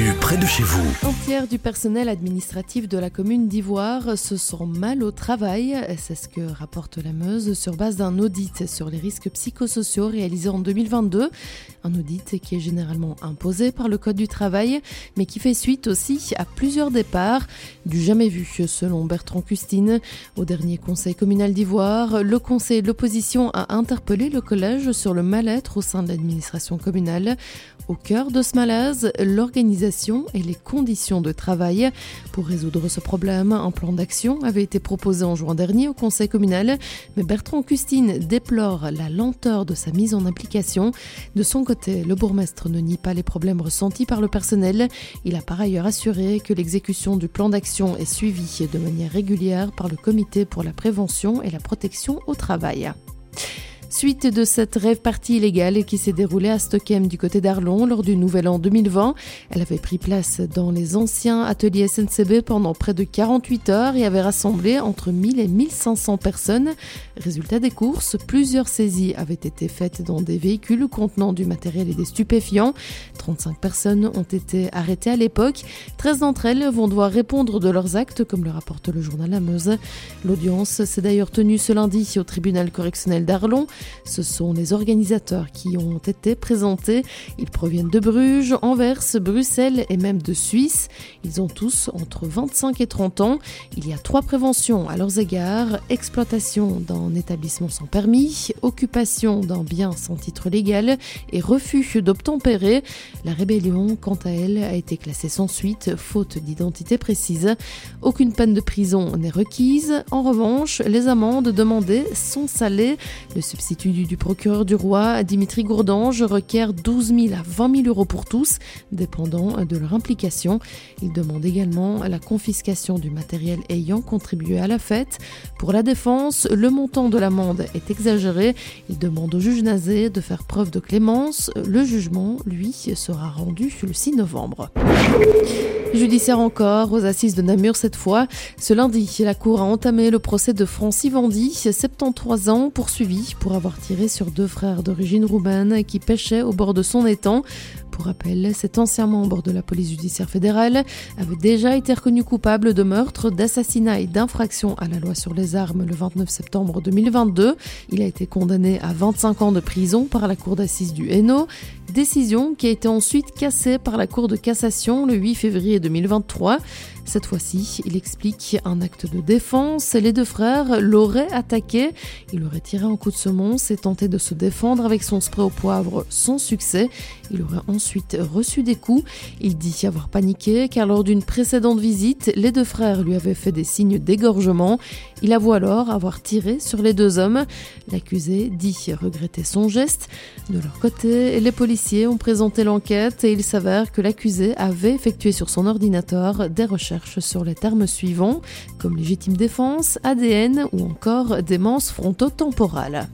l'actu près de chez vous. Un tiers du personnel administratif de la commune d'Ivoire se sent mal au travail. C'est ce que rapporte la Meuse sur base d'un audit sur les risques psychosociaux réalisé en 2022. Un audit qui est généralement imposé par le Code du travail, mais qui fait suite aussi à plusieurs départs. Du jamais vu, selon Bertrand Custine. Au dernier conseil communal d'Ivoire, le conseil de l'opposition a interpellé le collège sur le mal-être au sein de l'administration communale. Au cœur de ce malaise, l'organisation et les conditions de travail. Pour résoudre ce problème, un plan d'action avait été proposé en juin dernier au conseil communal, mais Bertrand Custine déplore la lenteur de sa mise en application. De son côté, le bourgmestre ne nie pas les problèmes ressentis par le personnel. Il a par ailleurs assuré que l'exécution du plan d'action est suivie de manière régulière par le comité pour la prévention et la protection au travail. Suite de cette rêve partie illégale qui s'est déroulée à Stockholm du côté d'Arlon lors du Nouvel An 2020. Elle avait pris place dans les anciens ateliers SNCB pendant près de 48 heures et avait rassemblé entre 1000 et 1500 personnes. Résultat des courses, plusieurs saisies avaient été faites dans des véhicules contenant du matériel et des stupéfiants. 35 personnes ont été arrêtées à l'époque. 13 d'entre elles vont devoir répondre de leurs actes, comme le rapporte le journal La Meuse. L'audience s'est d'ailleurs tenue ce lundi au tribunal correctionnel d'Arlon. Ce sont les organisateurs qui ont été présentés. Ils proviennent de Bruges, Anvers, Bruxelles et même de Suisse. Ils ont tous entre 25 et 30 ans. Il y a trois préventions à leurs égards. Exploitation d'un établissement sans permis, occupation d'un bien sans titre légal et refus d'obtempérer. La rébellion, quant à elle, a été classée sans suite, faute d'identité précise. Aucune peine de prison n'est requise. En revanche, les amendes demandées sont salées. Subside du procureur du roi, Dimitri Gourdange, requiert 12 000 à 20 000 euros pour tous, dépendant de leur implication. Il demande également la confiscation du matériel ayant contribué à la fête. Pour la défense, le montant de l'amende est exagéré. Il demande au juge Nazé de faire preuve de clémence. Le jugement, lui, sera rendu le 6 novembre. Judiciaire encore, aux assises de Namur cette fois. Ce lundi, la Cour a entamé le procès de Francis Vendy, 73 ans, poursuivi pour avoir tiré sur deux frères d'origine roumaine qui pêchaient au bord de son étang. Pour rappel, cet ancien membre de la police judiciaire fédérale avait déjà été reconnu coupable de meurtre, d'assassinat et d'infraction à la loi sur les armes le 29 septembre 2022. Il a été condamné à 25 ans de prison par la cour d'assises du Hainaut, décision qui a été ensuite cassée par la cour de cassation le 8 février 2023. Cette fois-ci, il explique un acte de défense. Les deux frères l'auraient attaqué. Il aurait tiré un coup de semonce et tenté de se défendre avec son spray au poivre sans succès. Il aurait ensuite reçu des coups. Il dit avoir paniqué car lors d'une précédente visite, les deux frères lui avaient fait des signes d'égorgement. Il avoue alors avoir tiré sur les deux hommes. L'accusé dit regretter son geste. De leur côté, les policiers ont présenté l'enquête et il s'avère que l'accusé avait effectué sur son ordinateur des recherches sur les termes suivants, comme légitime défense, ADN ou encore démence frontotemporale.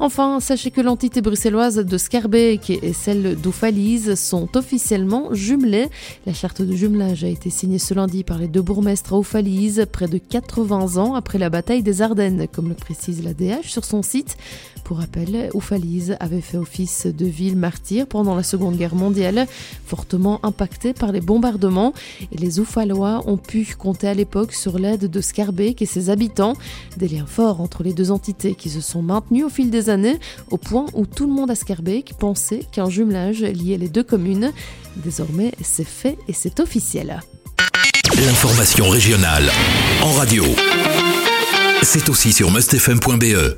Enfin, sachez que l'entité bruxelloise de Scarbeck et celle d'Oufalise sont officiellement jumelées. La charte de jumelage a été signée ce lundi par les deux bourgmestres à Oufalise, près de 80 ans après la bataille des Ardennes, comme le précise la DH sur son site. Pour rappel, Oufalise avait fait office de ville martyre pendant la Seconde Guerre mondiale, fortement impactée par les bombardements, et les Oufalois ont pu compter à l'époque sur l'aide de Scarbeck et ses habitants. Des liens forts entre les deux entités qui se sont maintenus au fil des années, au point où tout le monde à Scarbeck pensait qu'un jumelage liait les deux communes. Désormais, c'est fait et c'est officiel. L'information régionale en radio. C'est aussi sur mustfm.be.